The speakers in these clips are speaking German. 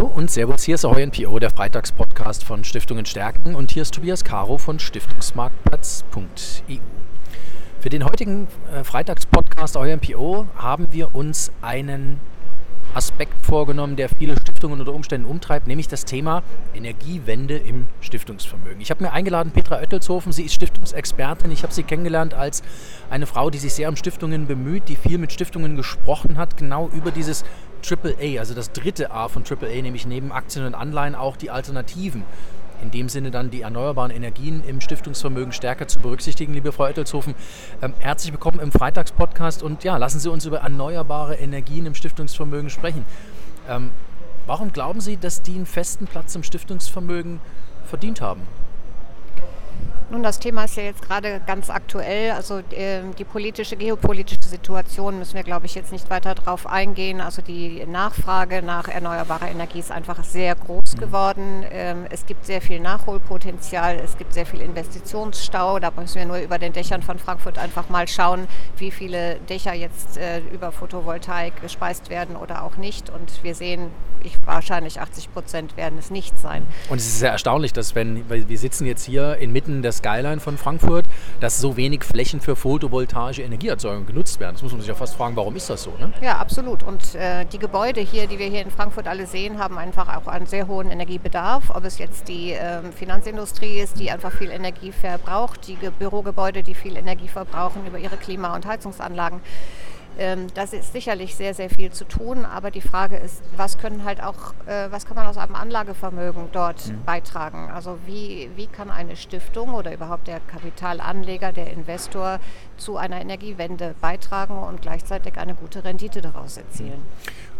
Hallo und Servus, hier ist Ahoy NPO, der Freitagspodcast von Stiftungen Stärken und hier ist Tobias Caro von Stiftungsmarktplatz.eu. Für den heutigen äh, Freitagspodcast Ahoy NPO haben wir uns einen Aspekt vorgenommen, der viele Stiftungen unter Umständen umtreibt, nämlich das Thema Energiewende im Stiftungsvermögen. Ich habe mir eingeladen Petra Oettelshofen, sie ist Stiftungsexpertin. Ich habe sie kennengelernt als eine Frau, die sich sehr um Stiftungen bemüht, die viel mit Stiftungen gesprochen hat, genau über dieses AAA, also das dritte A von AAA, nämlich neben Aktien und Anleihen auch die Alternativen in dem Sinne dann die erneuerbaren Energien im Stiftungsvermögen stärker zu berücksichtigen, liebe Frau Ettelshofen. Ähm, herzlich willkommen im Freitagspodcast und ja, lassen Sie uns über erneuerbare Energien im Stiftungsvermögen sprechen. Ähm, warum glauben Sie, dass die einen festen Platz im Stiftungsvermögen verdient haben? Nun, das Thema ist ja jetzt gerade ganz aktuell. Also äh, die politische, geopolitische Situation müssen wir, glaube ich, jetzt nicht weiter darauf eingehen. Also die Nachfrage nach erneuerbarer Energie ist einfach sehr groß mhm. geworden. Ähm, es gibt sehr viel Nachholpotenzial, es gibt sehr viel Investitionsstau. Da müssen wir nur über den Dächern von Frankfurt einfach mal schauen, wie viele Dächer jetzt äh, über Photovoltaik gespeist werden oder auch nicht. Und wir sehen, ich, wahrscheinlich 80 Prozent werden es nicht sein. Und es ist sehr erstaunlich, dass wenn, wir sitzen jetzt hier inmitten der Skyline von Frankfurt, dass so wenig Flächen für photovoltaische Energieerzeugung genutzt werden. Das muss man sich ja fast fragen, warum ist das so? Ne? Ja, absolut. Und äh, die Gebäude hier, die wir hier in Frankfurt alle sehen, haben einfach auch einen sehr hohen Energiebedarf. Ob es jetzt die äh, Finanzindustrie ist, die einfach viel Energie verbraucht, die Bürogebäude, die viel Energie verbrauchen über ihre Klima- und Heizungsanlagen. Ähm, das ist sicherlich sehr, sehr viel zu tun, aber die Frage ist, was können halt auch, äh, was kann man aus einem Anlagevermögen dort mhm. beitragen? Also wie, wie kann eine Stiftung oder überhaupt der Kapitalanleger, der Investor zu einer Energiewende beitragen und gleichzeitig eine gute Rendite daraus erzielen?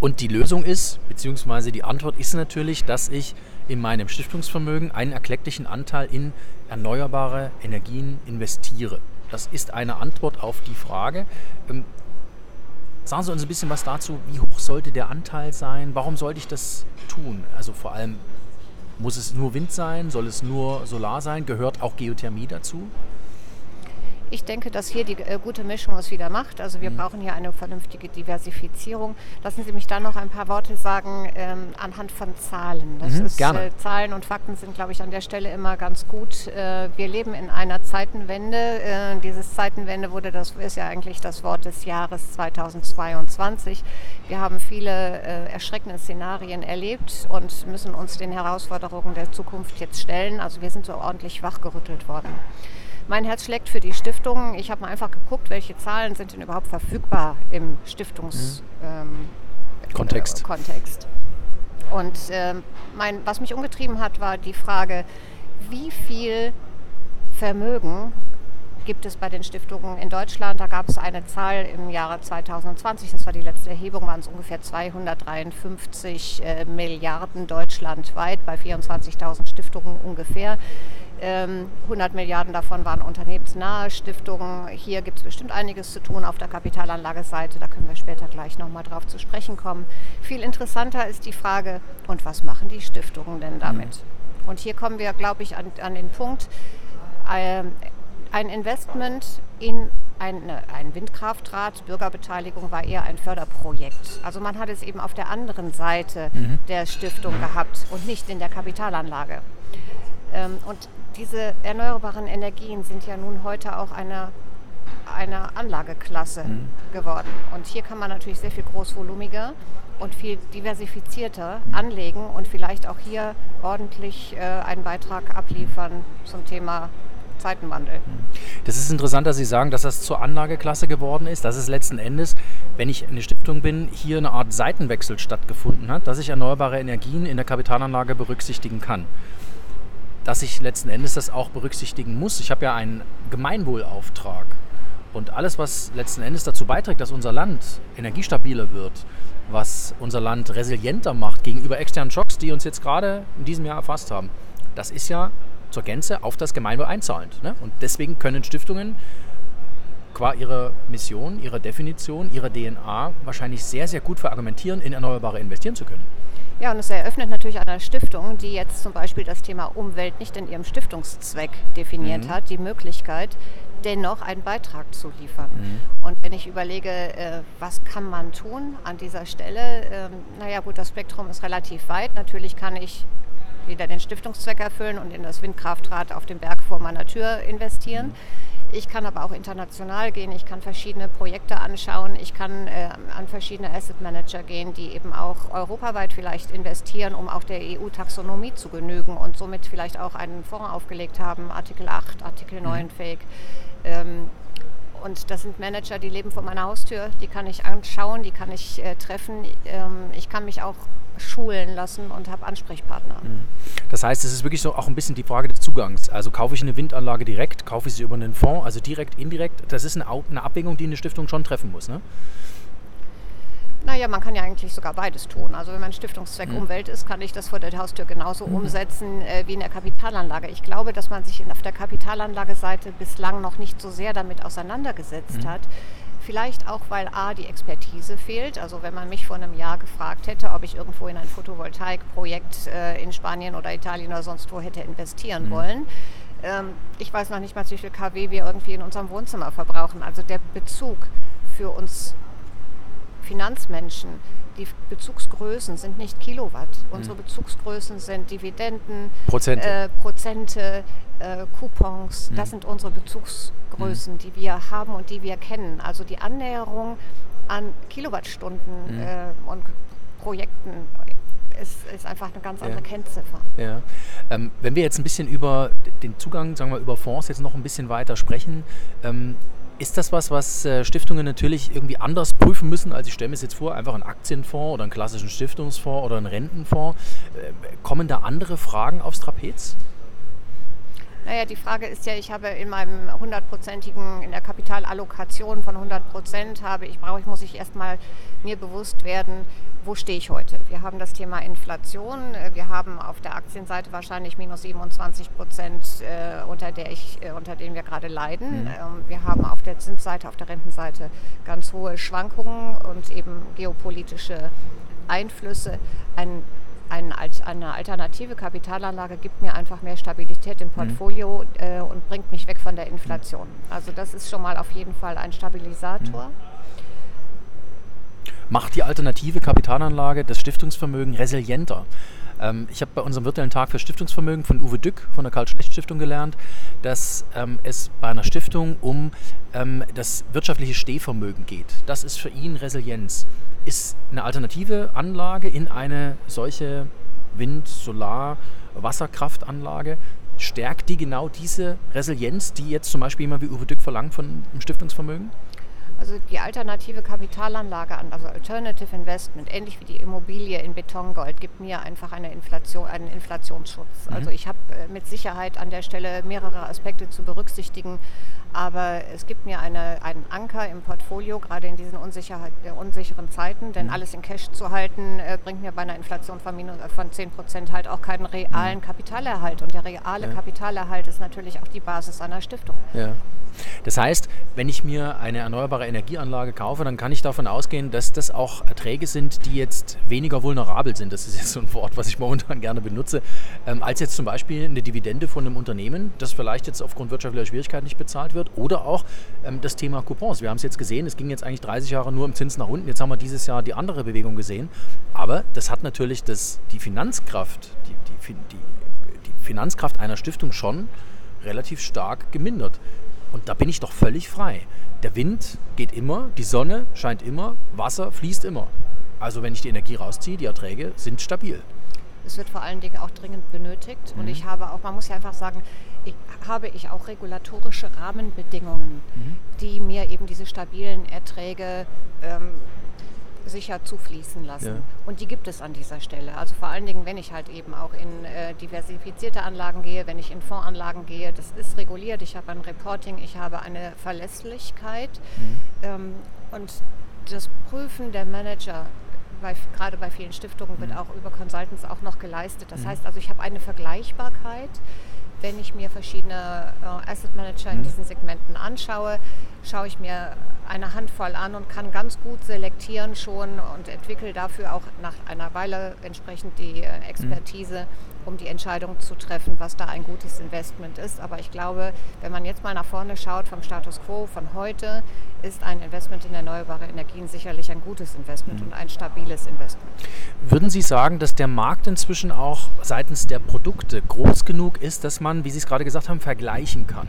Und die Lösung ist, beziehungsweise die Antwort ist natürlich, dass ich in meinem Stiftungsvermögen einen erklecklichen Anteil in erneuerbare Energien investiere. Das ist eine Antwort auf die Frage, ähm, Sagen Sie uns ein bisschen was dazu, wie hoch sollte der Anteil sein? Warum sollte ich das tun? Also vor allem, muss es nur Wind sein? Soll es nur Solar sein? Gehört auch Geothermie dazu? Ich denke, dass hier die äh, gute Mischung es wieder macht. Also wir mhm. brauchen hier eine vernünftige Diversifizierung. Lassen Sie mich dann noch ein paar Worte sagen ähm, anhand von Zahlen. Das mhm, ist, äh, Zahlen und Fakten sind, glaube ich, an der Stelle immer ganz gut. Äh, wir leben in einer Zeitenwende. Äh, dieses Zeitenwende wurde, das ist ja eigentlich das Wort des Jahres 2022. Wir haben viele äh, erschreckende Szenarien erlebt und müssen uns den Herausforderungen der Zukunft jetzt stellen. Also wir sind so ordentlich wachgerüttelt worden. Mein Herz schlägt für die Stiftung. Ich habe mal einfach geguckt, welche Zahlen sind denn überhaupt verfügbar im Stiftungskontext. Mhm. Ähm, Kontext. Und ähm, mein, was mich umgetrieben hat, war die Frage, wie viel Vermögen gibt es bei den Stiftungen in Deutschland. Da gab es eine Zahl im Jahre 2020, das war die letzte Erhebung, waren es ungefähr 253 äh, Milliarden deutschlandweit, bei 24.000 Stiftungen ungefähr. 100 ähm, Milliarden davon waren unternehmensnahe Stiftungen. Hier gibt es bestimmt einiges zu tun auf der Kapitalanlageseite. Da können wir später gleich nochmal drauf zu sprechen kommen. Viel interessanter ist die Frage, und was machen die Stiftungen denn damit? Mhm. Und hier kommen wir, glaube ich, an, an den Punkt, ähm, ein Investment in ein, ein Windkraftrad, Bürgerbeteiligung war eher ein Förderprojekt. Also man hat es eben auf der anderen Seite mhm. der Stiftung gehabt und nicht in der Kapitalanlage. Ähm, und diese erneuerbaren Energien sind ja nun heute auch eine, eine Anlageklasse mhm. geworden. Und hier kann man natürlich sehr viel großvolumiger und viel diversifizierter mhm. anlegen und vielleicht auch hier ordentlich äh, einen Beitrag abliefern zum Thema Zeitenwandel. Mhm. Das ist interessant, dass Sie sagen, dass das zur Anlageklasse geworden ist. Dass es letzten Endes, wenn ich eine Stiftung bin, hier eine Art Seitenwechsel stattgefunden hat, dass ich erneuerbare Energien in der Kapitalanlage berücksichtigen kann dass ich letzten Endes das auch berücksichtigen muss. Ich habe ja einen Gemeinwohlauftrag. Und alles, was letzten Endes dazu beiträgt, dass unser Land energiestabiler wird, was unser Land resilienter macht gegenüber externen Schocks, die uns jetzt gerade in diesem Jahr erfasst haben, das ist ja zur Gänze auf das Gemeinwohl einzahlend. Ne? Und deswegen können Stiftungen qua ihrer Mission, ihrer Definition, ihrer DNA wahrscheinlich sehr, sehr gut verargumentieren, in Erneuerbare investieren zu können. Ja, und es eröffnet natürlich einer Stiftung, die jetzt zum Beispiel das Thema Umwelt nicht in ihrem Stiftungszweck definiert mhm. hat, die Möglichkeit, dennoch einen Beitrag zu liefern. Mhm. Und wenn ich überlege, äh, was kann man tun an dieser Stelle, ähm, naja gut, das Spektrum ist relativ weit. Natürlich kann ich wieder den Stiftungszweck erfüllen und in das Windkraftrad auf dem Berg vor meiner Tür investieren. Mhm. Ich kann aber auch international gehen, ich kann verschiedene Projekte anschauen, ich kann äh, an verschiedene Asset Manager gehen, die eben auch europaweit vielleicht investieren, um auch der EU-Taxonomie zu genügen und somit vielleicht auch einen Fonds aufgelegt haben, Artikel 8, Artikel 9 mhm. fähig. Ähm, und das sind Manager, die leben vor meiner Haustür, die kann ich anschauen, die kann ich äh, treffen. Ähm, ich kann mich auch schulen lassen und habe Ansprechpartner. Mhm. Das heißt, es ist wirklich so auch ein bisschen die Frage des Zugangs. Also kaufe ich eine Windanlage direkt, kaufe ich sie über einen Fonds, also direkt, indirekt. Das ist eine, Abwägung, die eine Stiftung schon treffen muss. Ne? Naja, man kann ja eigentlich sogar beides tun. Also wenn mein Stiftungszweck mhm. Umwelt ist, kann ich das vor der Haustür genauso mhm. umsetzen äh, wie in der Kapitalanlage. Ich glaube, dass man sich in, auf der Kapitalanlageseite bislang noch nicht so sehr damit auseinandergesetzt mhm. hat. Vielleicht auch, weil A, die Expertise fehlt. Also wenn man mich vor einem Jahr gefragt hätte, ob ich irgendwo in ein Photovoltaikprojekt äh, in Spanien oder Italien oder sonst wo hätte investieren mhm. wollen. Ähm, ich weiß noch nicht mal, wie viel kW wir irgendwie in unserem Wohnzimmer verbrauchen. Also der Bezug für uns Finanzmenschen, die Bezugsgrößen sind nicht Kilowatt. Mhm. Unsere Bezugsgrößen sind Dividenden, Prozente, äh, Prozente äh, Coupons. Mhm. Das sind unsere Bezugsgrößen, mhm. die wir haben und die wir kennen. Also die Annäherung an Kilowattstunden mhm. äh, und Projekten ist, ist, einfach eine ganz andere ja. Kennziffer. Ja. Ähm, wenn wir jetzt ein bisschen über den Zugang, sagen wir über Fonds jetzt noch ein bisschen weiter sprechen, ähm, ist das was, was äh, Stiftungen natürlich irgendwie anders prüfen müssen? als ich stelle mir es jetzt vor, einfach einen Aktienfonds oder einen klassischen Stiftungsfonds oder einen Rentenfonds. Äh, kommen da andere Fragen aufs Trapez? Naja, die Frage ist ja, ich habe in meinem hundertprozentigen, in der Kapitalallokation von 100 Prozent habe ich, brauche ich, muss ich erstmal mir bewusst werden, wo stehe ich heute? Wir haben das Thema Inflation. Wir haben auf der Aktienseite wahrscheinlich minus 27 Prozent, äh, unter, der ich, äh, unter denen wir gerade leiden. Mhm. Ähm, wir haben auf der Zinsseite, auf der Rentenseite ganz hohe Schwankungen und eben geopolitische Einflüsse. Ein ein, eine alternative Kapitalanlage gibt mir einfach mehr Stabilität im mhm. Portfolio mhm. äh, und bringt mich weg von der Inflation. Also das ist schon mal auf jeden Fall ein Stabilisator. Mhm. Macht die alternative Kapitalanlage das Stiftungsvermögen resilienter? Ähm, ich habe bei unserem virtuellen Tag für Stiftungsvermögen von Uwe Dück von der Karl-Schlecht-Stiftung gelernt, dass ähm, es bei einer Stiftung um ähm, das wirtschaftliche Stehvermögen geht. Das ist für ihn Resilienz. Ist eine alternative Anlage in eine solche Wind-, Solar-, Wasserkraftanlage stärkt die genau diese Resilienz, die jetzt zum Beispiel jemand wie Uwe Dück verlangt von einem Stiftungsvermögen? Also die alternative Kapitalanlage, also Alternative Investment, ähnlich wie die Immobilie in Betongold, gibt mir einfach eine Inflation, einen Inflationsschutz. Mhm. Also ich habe äh, mit Sicherheit an der Stelle mehrere Aspekte zu berücksichtigen, aber es gibt mir eine, einen Anker im Portfolio, gerade in diesen äh, unsicheren Zeiten, denn mhm. alles in Cash zu halten, äh, bringt mir bei einer Inflation von, minus, von 10 Prozent halt auch keinen realen mhm. Kapitalerhalt. Und der reale ja. Kapitalerhalt ist natürlich auch die Basis einer Stiftung. Ja. Das heißt, wenn ich mir eine erneuerbare Energieanlage kaufe, dann kann ich davon ausgehen, dass das auch Erträge sind, die jetzt weniger vulnerabel sind. Das ist jetzt so ein Wort, was ich momentan gerne benutze, ähm, als jetzt zum Beispiel eine Dividende von einem Unternehmen, das vielleicht jetzt aufgrund wirtschaftlicher Schwierigkeiten nicht bezahlt wird, oder auch ähm, das Thema Coupons. Wir haben es jetzt gesehen, es ging jetzt eigentlich 30 Jahre nur im Zins nach unten. Jetzt haben wir dieses Jahr die andere Bewegung gesehen. Aber das hat natürlich das, die Finanzkraft, die, die, die, die Finanzkraft einer Stiftung schon relativ stark gemindert. Und da bin ich doch völlig frei. Der Wind geht immer, die Sonne scheint immer, Wasser fließt immer. Also wenn ich die Energie rausziehe, die Erträge sind stabil. Es wird vor allen Dingen auch dringend benötigt. Mhm. Und ich habe auch, man muss ja einfach sagen, ich, habe ich auch regulatorische Rahmenbedingungen, mhm. die mir eben diese stabilen Erträge ähm, sicher zufließen lassen. Ja. Und die gibt es an dieser Stelle. Also vor allen Dingen, wenn ich halt eben auch in äh, diversifizierte Anlagen gehe, wenn ich in Fondsanlagen gehe, das ist reguliert. Ich habe ein Reporting, ich habe eine Verlässlichkeit. Mhm. Ähm, und das Prüfen der Manager, bei, gerade bei vielen Stiftungen, wird mhm. auch über Consultants auch noch geleistet. Das mhm. heißt also, ich habe eine Vergleichbarkeit wenn ich mir verschiedene äh, Asset Manager in diesen Segmenten anschaue, schaue ich mir eine Handvoll an und kann ganz gut selektieren schon und entwickle dafür auch nach einer Weile entsprechend die äh, Expertise, um die Entscheidung zu treffen, was da ein gutes Investment ist. Aber ich glaube, wenn man jetzt mal nach vorne schaut vom Status quo von heute, ist ein Investment in erneuerbare Energien sicherlich ein gutes Investment mhm. und ein stabiles Investment. Würden Sie sagen, dass der Markt inzwischen auch seitens der Produkte groß genug ist, dass man, wie Sie es gerade gesagt haben, vergleichen kann?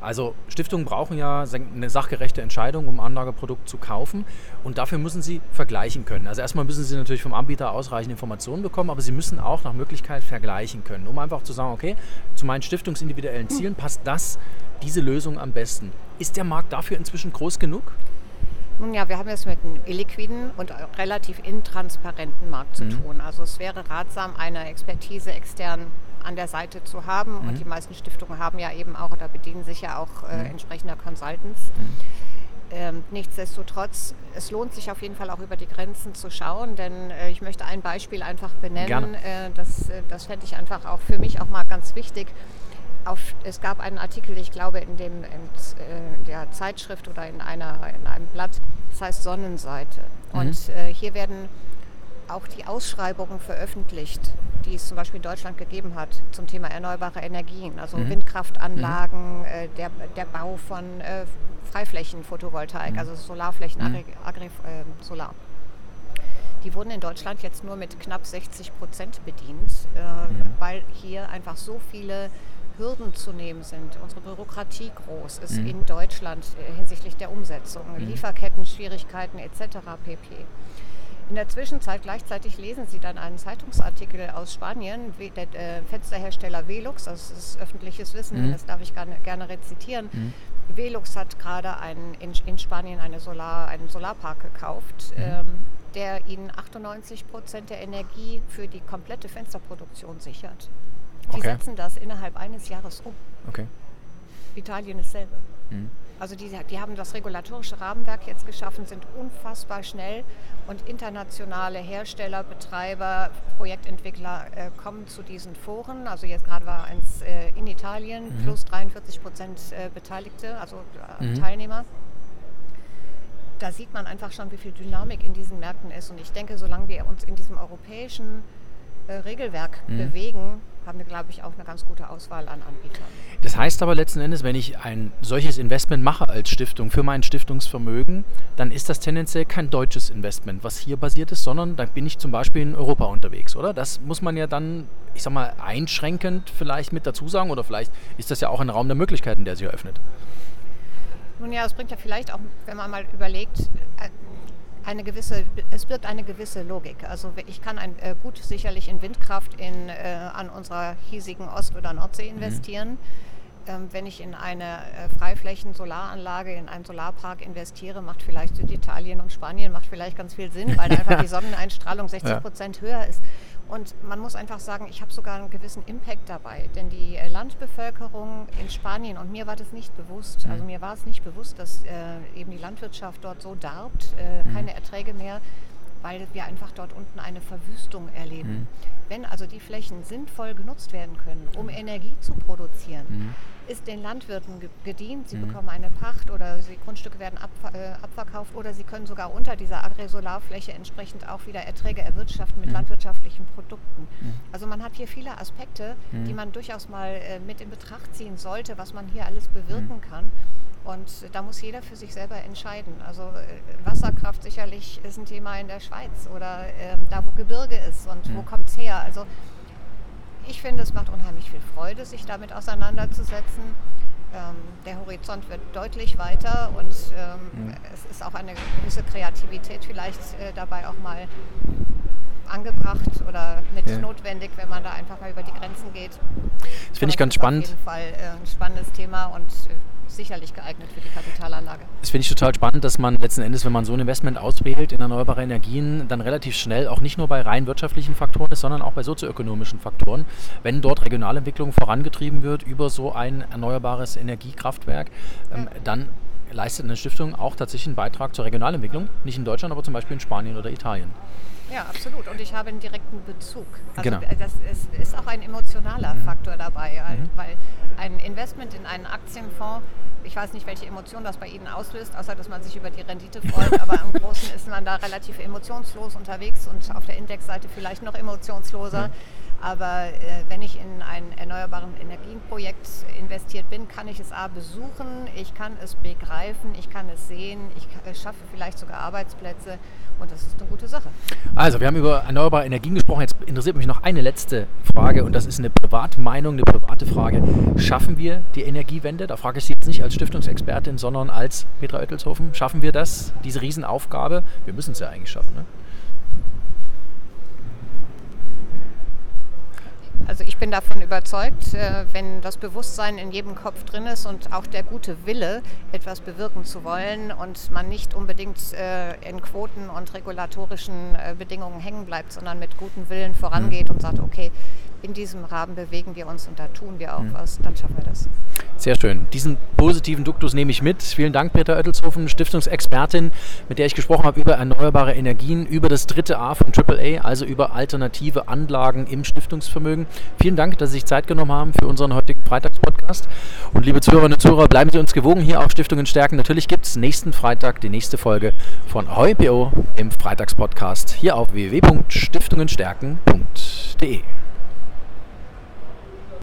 Also Stiftungen brauchen ja eine sachgerechte Entscheidung, um ein Anlageprodukt zu kaufen und dafür müssen sie vergleichen können. Also erstmal müssen sie natürlich vom Anbieter ausreichend Informationen bekommen, aber sie müssen auch nach Möglichkeit vergleichen können, um einfach zu sagen, okay, zu meinen stiftungsindividuellen Zielen passt das, diese Lösung am besten. Ist der Markt dafür inzwischen groß genug? Nun ja, wir haben es mit einem illiquiden und relativ intransparenten Markt zu mhm. tun. Also es wäre ratsam, eine Expertise extern an der Seite zu haben. Mhm. Und die meisten Stiftungen haben ja eben auch oder bedienen sich ja auch äh, mhm. entsprechender Consultants. Ähm, nichtsdestotrotz, es lohnt sich auf jeden Fall auch über die Grenzen zu schauen, denn äh, ich möchte ein Beispiel einfach benennen. Äh, das äh, das fände ich einfach auch für mich auch mal ganz wichtig. Auf, es gab einen Artikel, ich glaube, in, dem, in äh, der Zeitschrift oder in, einer, in einem Blatt, das heißt Sonnenseite. Mhm. Und äh, hier werden auch die Ausschreibungen veröffentlicht, die es zum Beispiel in Deutschland gegeben hat zum Thema erneuerbare Energien, also mhm. Windkraftanlagen, mhm. äh, der, der Bau von äh, Freiflächenphotovoltaik, mhm. also Solarflächen, mhm. Agri, äh, Solar. Die wurden in Deutschland jetzt nur mit knapp 60 Prozent bedient, äh, mhm. weil hier einfach so viele Hürden zu nehmen sind, unsere Bürokratie groß ist mhm. in Deutschland äh, hinsichtlich der Umsetzung, mhm. Lieferketten, Schwierigkeiten etc. pp. In der Zwischenzeit gleichzeitig lesen Sie dann einen Zeitungsartikel aus Spanien, der äh, Fensterhersteller Velux, das ist öffentliches Wissen, mhm. das darf ich gerne, gerne rezitieren. Mhm. Velux hat gerade einen, in, in, Spanien eine Solar, einen Solarpark gekauft, mhm. ähm, der ihnen 98 Prozent der Energie für die komplette Fensterproduktion sichert. Die okay. setzen das innerhalb eines Jahres um. Okay. Italien ist selber. Mhm. Also die, die haben das regulatorische Rahmenwerk jetzt geschaffen, sind unfassbar schnell und internationale Hersteller, Betreiber, Projektentwickler äh, kommen zu diesen Foren. Also jetzt gerade war eins äh, in Italien, mhm. plus 43 Prozent äh, Beteiligte, also äh, mhm. Teilnehmer. Da sieht man einfach schon, wie viel Dynamik in diesen Märkten ist. Und ich denke, solange wir uns in diesem europäischen äh, Regelwerk mhm. bewegen, haben wir, glaube ich, auch eine ganz gute Auswahl an Anbietern. Das heißt aber letzten Endes, wenn ich ein solches Investment mache als Stiftung für mein Stiftungsvermögen, dann ist das tendenziell kein deutsches Investment, was hier basiert ist, sondern dann bin ich zum Beispiel in Europa unterwegs, oder? Das muss man ja dann, ich sag mal, einschränkend vielleicht mit dazu sagen oder vielleicht ist das ja auch ein Raum der Möglichkeiten, der sich eröffnet. Nun ja, es bringt ja vielleicht auch, wenn man mal überlegt, äh, eine gewisse, es birgt eine gewisse Logik. Also ich kann ein, äh, gut sicherlich in Windkraft in, äh, an unserer hiesigen Ost- oder Nordsee mhm. investieren. Mhm. Ähm, wenn ich in eine äh, Freiflächen-Solaranlage, in einen Solarpark investiere, macht vielleicht Süditalien und Spanien macht vielleicht ganz viel Sinn, weil einfach die Sonneneinstrahlung 60 Prozent ja. höher ist. Und man muss einfach sagen, ich habe sogar einen gewissen Impact dabei. Denn die äh, Landbevölkerung in Spanien, und mir war das nicht bewusst, also mhm. mir war es nicht bewusst, dass äh, eben die Landwirtschaft dort so darbt, äh, mhm. keine Erträge mehr, weil wir einfach dort unten eine Verwüstung erleben. Mhm. Wenn also die Flächen sinnvoll genutzt werden können, um mhm. Energie zu produzieren, mhm ist den Landwirten gedient. Sie mhm. bekommen eine Pacht oder die Grundstücke werden ab, äh, abverkauft oder sie können sogar unter dieser Agrisolarfläche entsprechend auch wieder Erträge erwirtschaften mit mhm. landwirtschaftlichen Produkten. Mhm. Also man hat hier viele Aspekte, die man durchaus mal äh, mit in Betracht ziehen sollte, was man hier alles bewirken kann. Und da muss jeder für sich selber entscheiden. Also äh, Wasserkraft sicherlich ist ein Thema in der Schweiz oder ähm, da, wo Gebirge ist und wo mhm. kommt es her. Also ich finde, es macht unheimlich viel Freude, sich damit auseinanderzusetzen. Ähm, der Horizont wird deutlich weiter und ähm, mhm. es ist auch eine gewisse Kreativität vielleicht äh, dabei auch mal angebracht oder mit ja. notwendig, wenn man da einfach mal über die Grenzen geht. Das finde ich ganz spannend. Auf jeden Fall äh, ein spannendes Thema und äh, sicherlich geeignet für die Kapitalanlage. Das finde ich total spannend, dass man letzten Endes, wenn man so ein Investment auswählt in erneuerbare Energien, dann relativ schnell auch nicht nur bei rein wirtschaftlichen Faktoren ist, sondern auch bei sozioökonomischen Faktoren. Wenn dort Regionalentwicklung vorangetrieben wird über so ein erneuerbares Energiekraftwerk, ähm, dann leistet eine Stiftung auch tatsächlich einen Beitrag zur Regionalentwicklung, nicht in Deutschland, aber zum Beispiel in Spanien oder Italien. Ja, absolut. Und ich habe einen direkten Bezug. Also genau. das ist, ist auch ein emotionaler mhm. Faktor dabei. Weil ein Investment in einen Aktienfonds ich weiß nicht, welche Emotion das bei Ihnen auslöst, außer dass man sich über die Rendite freut. Aber im Großen ist man da relativ emotionslos unterwegs und auf der Indexseite vielleicht noch emotionsloser. Mhm. Aber äh, wenn ich in ein erneuerbaren Energienprojekt investiert bin, kann ich es A besuchen, ich kann es begreifen, ich kann es sehen, ich schaffe vielleicht sogar Arbeitsplätze und das ist eine gute Sache. Also, wir haben über erneuerbare Energien gesprochen. Jetzt interessiert mich noch eine letzte Frage und das ist eine Privatmeinung, eine private Frage. Schaffen wir die Energiewende? Da frage ich Sie jetzt nicht als Stiftungsexpertin, sondern als Petra Oettelshofen. Schaffen wir das, diese Riesenaufgabe? Wir müssen es ja eigentlich schaffen. Ne? Also ich bin davon überzeugt, äh, wenn das Bewusstsein in jedem Kopf drin ist und auch der gute Wille, etwas bewirken zu wollen und man nicht unbedingt äh, in Quoten und regulatorischen äh, Bedingungen hängen bleibt, sondern mit gutem Willen vorangeht mhm. und sagt, okay, in diesem Rahmen bewegen wir uns und da tun wir auch mhm. was, dann schaffen wir das. Sehr schön. Diesen positiven Duktus nehme ich mit. Vielen Dank, Peter Oettelshofen, Stiftungsexpertin, mit der ich gesprochen habe über erneuerbare Energien, über das dritte A von AAA, also über alternative Anlagen im Stiftungsvermögen. Vielen Dank, dass Sie sich Zeit genommen haben für unseren heutigen Freitagspodcast. Und liebe Zuhörerinnen und Zuhörer, bleiben Sie uns gewogen hier auf Stiftungen stärken. Natürlich gibt es nächsten Freitag die nächste Folge von HeuPO im Freitagspodcast hier auf www.stiftungenstärken.de.